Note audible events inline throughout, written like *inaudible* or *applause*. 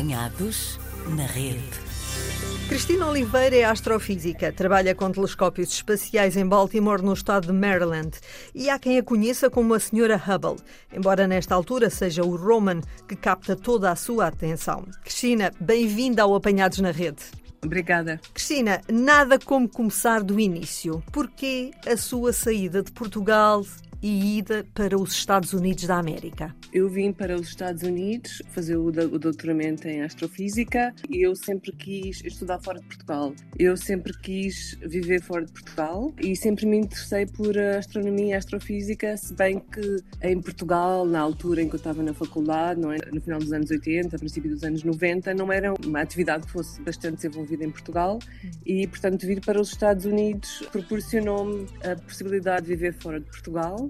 Apanhados na rede. Cristina Oliveira é astrofísica, trabalha com telescópios espaciais em Baltimore, no estado de Maryland. E há quem a conheça como a Senhora Hubble, embora nesta altura seja o Roman que capta toda a sua atenção. Cristina, bem-vinda ao Apanhados na Rede. Obrigada. Cristina, nada como começar do início. Porquê a sua saída de Portugal e ida para os Estados Unidos da América? Eu vim para os Estados Unidos fazer o, doutoramento em astrofísica e eu sempre quis estudar fora de Portugal. Eu sempre quis viver fora de Portugal e sempre me interessei por astronomia e astrofísica, se bem que em Portugal, na altura em que eu estava na faculdade, não é? no final dos anos 80, princípio dos anos 90, não era uma atividade que fosse bastante desenvolvida em Portugal e, portanto, vir para os Estados Unidos proporcionou-me a possibilidade de viver fora de Portugal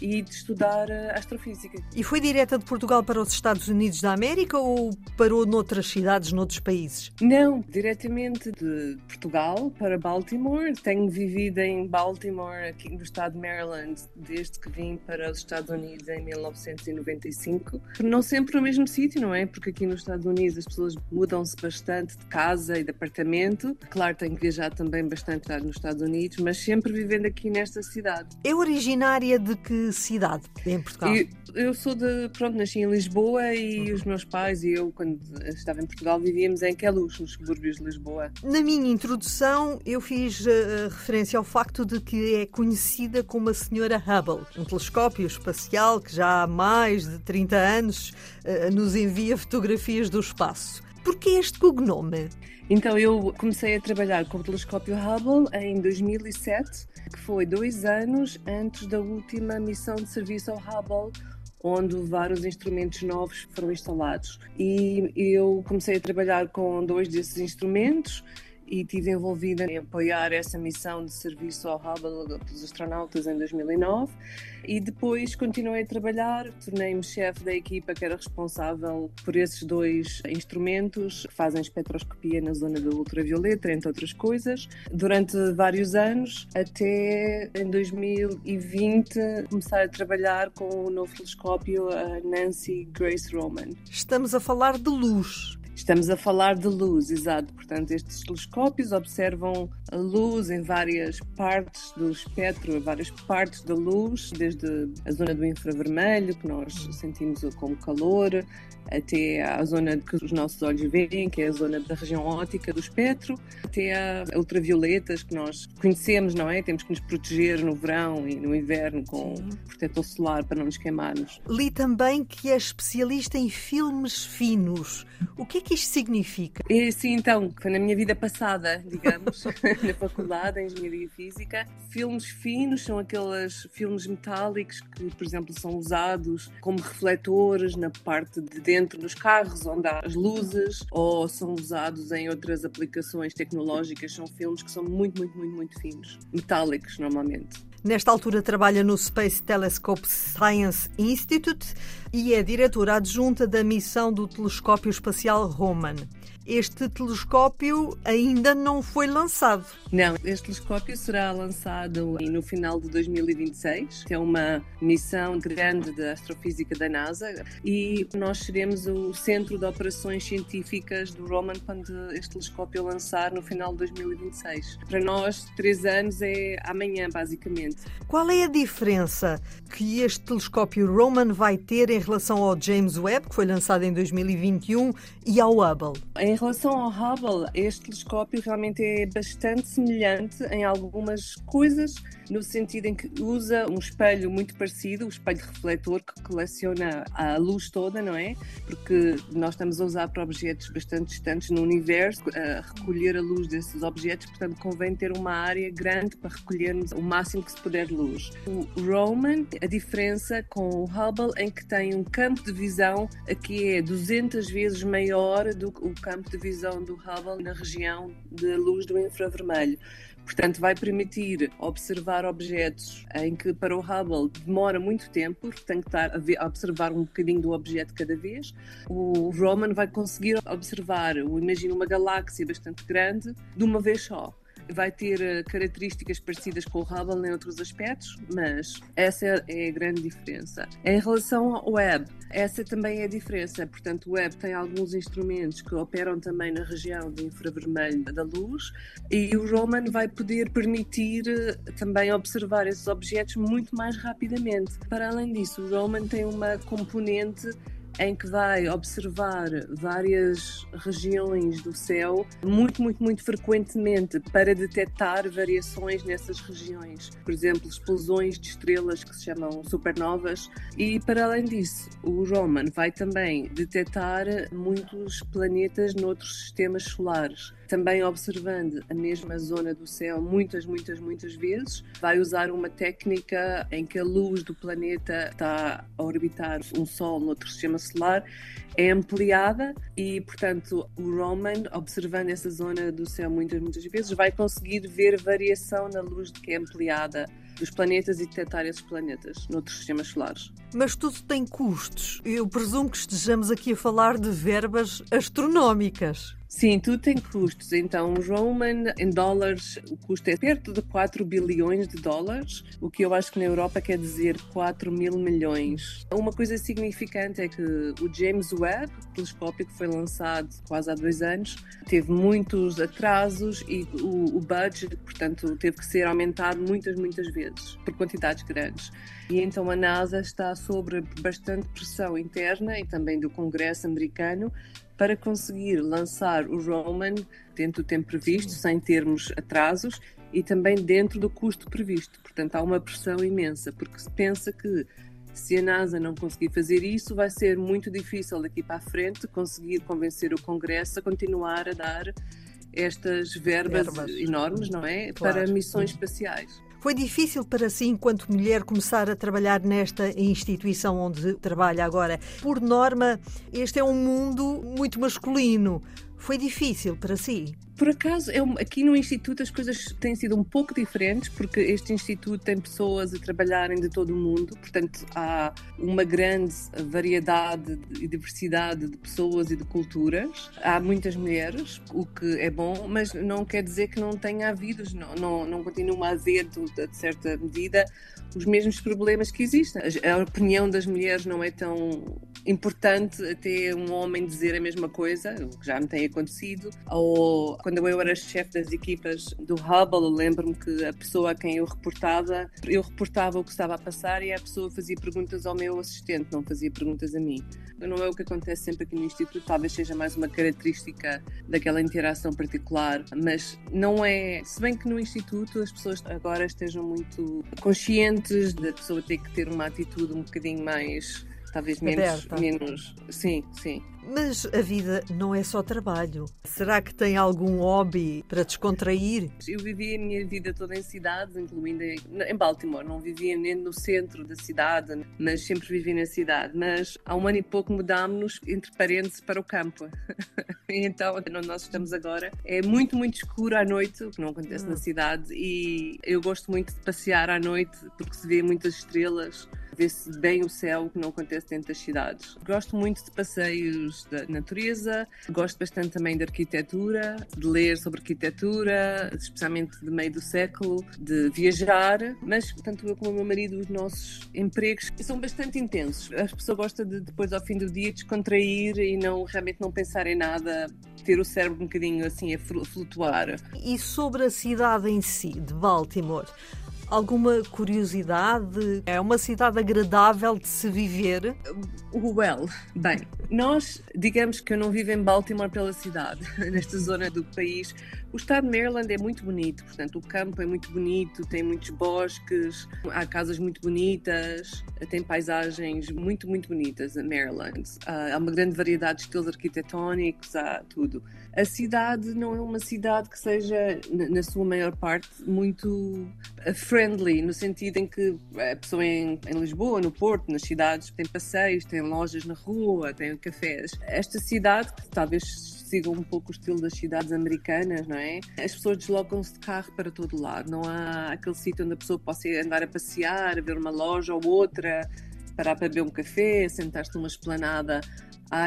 e de estudar astrofísica. E foi direta de Portugal para os Estados Unidos da América ou parou noutras cidades, noutros países? Não, diretamente de Portugal para Baltimore. Tenho vivido em Baltimore, aqui no estado de Maryland, desde que vim para os Estados Unidos em 1995. Não sempre no mesmo sítio, não é? Porque aqui nos Estados Unidos as pessoas mudam-se bastante de casa e de apartamento. Claro, tenho viajado também bastante nos Estados Unidos, mas sempre vivendo aqui nesta cidade. É originária de que cidade em Portugal? Eu, eu sou de, pronto, nasci em Lisboa e uhum. os meus pais e eu, quando estava em Portugal, vivíamos em Queluz, nos subúrbios de Lisboa. Na minha introdução, eu fiz uh, referência ao facto de que é conhecida como a Senhora Hubble, um telescópio espacial que já há mais de 30 anos uh, nos envia fotografias do espaço. Por que este cognome? Então, eu comecei a trabalhar com o telescópio Hubble em 2007, que foi dois anos antes da última missão de serviço ao Hubble, onde vários instrumentos novos foram instalados. E eu comecei a trabalhar com dois desses instrumentos e estive envolvida em apoiar essa missão de serviço ao Hubble dos astronautas em 2009 e depois continuei a trabalhar, tornei-me chefe da equipa que era responsável por esses dois instrumentos que fazem espectroscopia na zona do ultravioleta, entre outras coisas, durante vários anos, até em 2020 começar a trabalhar com o novo telescópio a Nancy Grace Roman. Estamos a falar de luz. Estamos a falar de luz, exato. Portanto, estes telescópios observam a luz em várias partes do espectro, várias partes da luz, desde a zona do infravermelho, que nós sentimos como calor, até a zona que os nossos olhos veem, que é a zona da região óptica do espectro, até a ultravioletas que nós conhecemos, não é? Temos que nos proteger no verão e no inverno com Sim. protetor solar para não nos queimarmos. Li também que é especialista em filmes finos. O que é que isto significa? É, sim, então, foi na minha vida passada, digamos, *laughs* na faculdade, em Engenharia Física. Filmes finos são aqueles filmes metálicos que, por exemplo, são usados como refletores na parte de dentro dos carros onde há as luzes ou são usados em outras aplicações tecnológicas. São filmes que são muito, muito, muito, muito finos, metálicos normalmente. Nesta altura trabalha no Space Telescope Science Institute e é diretora adjunta da missão do telescópio espacial Roman este telescópio ainda não foi lançado. Não, este telescópio será lançado no final de 2026. É uma missão grande da astrofísica da NASA e nós seremos o centro de operações científicas do Roman quando este telescópio lançar no final de 2026. Para nós, três anos é amanhã, basicamente. Qual é a diferença que este telescópio Roman vai ter em relação ao James Webb, que foi lançado em 2021, e ao Hubble? Em em relação ao Hubble, este telescópio realmente é bastante semelhante em algumas coisas, no sentido em que usa um espelho muito parecido, o um espelho refletor que coleciona a luz toda, não é? Porque nós estamos a usar para objetos bastante distantes no universo, a recolher a luz desses objetos, portanto convém ter uma área grande para recolhermos o máximo que se puder de luz. O Roman, a diferença com o Hubble em que tem um campo de visão que é 200 vezes maior do que o campo campo de visão do Hubble na região de luz do infravermelho. Portanto, vai permitir observar objetos em que para o Hubble demora muito tempo, porque tem que estar a observar um bocadinho do objeto cada vez. O Roman vai conseguir observar, imagina uma galáxia bastante grande, de uma vez só. Vai ter eh, características parecidas com o Hubble em outros aspectos, mas essa é a grande diferença. Em relação ao web, essa também é a diferença. Portanto, o web tem alguns instrumentos que operam também na região do infravermelho da luz e o Roman vai poder permitir eh, também observar esses objetos muito mais rapidamente. Para além disso, o Roman tem uma componente em que vai observar várias regiões do céu muito, muito, muito frequentemente para detectar variações nessas regiões. Por exemplo, explosões de estrelas que se chamam supernovas. E para além disso, o Roman vai também detectar muitos planetas noutros sistemas solares também observando a mesma zona do céu muitas, muitas, muitas vezes. Vai usar uma técnica em que a luz do planeta está a orbitar um Sol no outro sistema solar, é ampliada e, portanto, o Roman, observando essa zona do céu muitas, muitas vezes, vai conseguir ver variação na luz que é ampliada dos planetas e detectar esses planetas noutros sistemas solares. Mas tudo tem custos. Eu presumo que estejamos aqui a falar de verbas astronómicas. Sim, tudo tem custos. Então, Roman, em dólares, o custo é perto de 4 bilhões de dólares, o que eu acho que na Europa quer dizer 4 mil milhões. Uma coisa significante é que o James Webb, o telescópio que foi lançado quase há dois anos, teve muitos atrasos e o, o budget, portanto, teve que ser aumentado muitas, muitas vezes, por quantidades grandes. E então a NASA está sob bastante pressão interna e também do Congresso americano para conseguir lançar o Roman dentro do tempo previsto, sem termos atrasos e também dentro do custo previsto. Portanto, há uma pressão imensa, porque se pensa que se a NASA não conseguir fazer isso, vai ser muito difícil daqui para a frente conseguir convencer o Congresso a continuar a dar estas verbas, verbas. enormes, não é? Claro. Para missões espaciais. Foi difícil para si, enquanto mulher, começar a trabalhar nesta instituição onde trabalha agora? Por norma, este é um mundo muito masculino. Foi difícil para si? Por acaso, eu, aqui no Instituto as coisas têm sido um pouco diferentes, porque este Instituto tem pessoas a trabalharem de todo o mundo, portanto, há uma grande variedade e diversidade de pessoas e de culturas. Há muitas mulheres, o que é bom, mas não quer dizer que não tenha havido, não, não, não continua a haver, de certa medida, os mesmos problemas que existem. A opinião das mulheres não é tão importante até um homem dizer a mesma coisa, o que já me tem acontecido, ou quando eu era chefe das equipas do Hubble, lembro-me que a pessoa a quem eu reportava, eu reportava o que estava a passar e a pessoa fazia perguntas ao meu assistente, não fazia perguntas a mim. Não é o que acontece sempre aqui no Instituto, talvez seja mais uma característica daquela interação particular, mas não é. Se bem que no Instituto as pessoas agora estejam muito conscientes da pessoa ter que ter uma atitude um bocadinho mais talvez menos, menos. Sim, sim. Mas a vida não é só trabalho. Será que tem algum hobby para descontrair? Eu vivi a minha vida toda em cidades, incluindo em Baltimore. Não vivia nem no centro da cidade, mas sempre vivi na cidade. Mas há um ano e pouco mudámos-nos, entre parênteses, para o campo. *laughs* então, onde nós estamos agora, é muito, muito escuro à noite, o que não acontece hum. na cidade. E eu gosto muito de passear à noite, porque se vê muitas estrelas vê-se bem o céu, que não acontece dentro das cidades. Gosto muito de passeios da natureza, gosto bastante também de arquitetura, de ler sobre arquitetura, especialmente de meio do século, de viajar, mas tanto eu como o meu marido, os nossos empregos são bastante intensos. A pessoa gosta de depois ao fim do dia descontrair e não realmente não pensar em nada, ter o cérebro um bocadinho assim a flutuar. E sobre a cidade em si, de Baltimore, Alguma curiosidade? É uma cidade agradável de se viver? Well, bem, nós, digamos que eu não vivo em Baltimore pela cidade, *laughs* nesta zona do país. O estado de Maryland é muito bonito, portanto, o campo é muito bonito, tem muitos bosques, há casas muito bonitas, tem paisagens muito, muito bonitas em Maryland. Há uma grande variedade de estilos arquitetónicos, há tudo. A cidade não é uma cidade que seja, na sua maior parte, muito eh, friendly, no sentido em que a pessoa em, em Lisboa, no Porto, nas cidades, tem passeios, tem lojas na rua, tem cafés. Esta cidade, que talvez siga um pouco o estilo das cidades americanas, não é? As pessoas deslocam-se de carro para todo lado, não há aquele sítio onde a pessoa possa andar a passear, a ver uma loja ou outra, parar para beber um café, sentar-se numa esplanada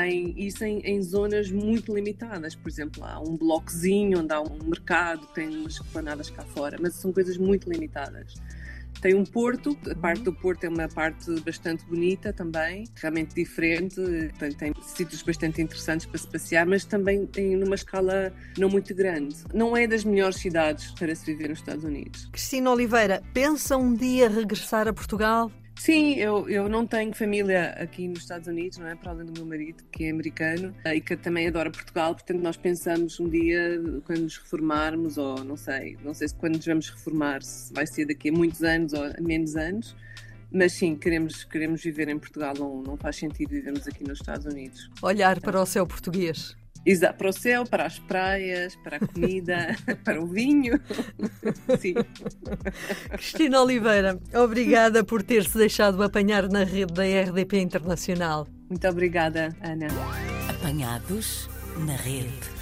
em, isso em, em, zonas muito limitadas. Por exemplo, há um bloquezinho onde há um mercado, tem umas planadas cá fora, mas são coisas muito limitadas. Tem um porto, a parte do porto é uma parte bastante bonita também, realmente diferente, portanto, tem sítios bastante interessantes para se passear, mas também tem numa escala não muito grande. Não é das melhores cidades para se viver nos Estados Unidos. Cristina Oliveira, pensa um dia regressar a Portugal? Sim, eu, eu não tenho família aqui nos Estados Unidos, não é? Para além do meu marido, que é americano eh, e que também adora Portugal, portanto nós pensamos um dia, quando nos reformarmos, ou não sei, não sei se quando nos vamos reformar, se vai ser daqui a muitos anos ou a menos anos, mas sim, queremos, queremos viver em Portugal, não, não faz sentido vivermos aqui nos Estados Unidos. Olhar para o céu português. Exato, para o céu, para as praias, para a comida, *laughs* para o vinho. *laughs* Sim. Cristina Oliveira, obrigada por ter-se deixado apanhar na rede da RDP Internacional. Muito obrigada, Ana. Apanhados na rede.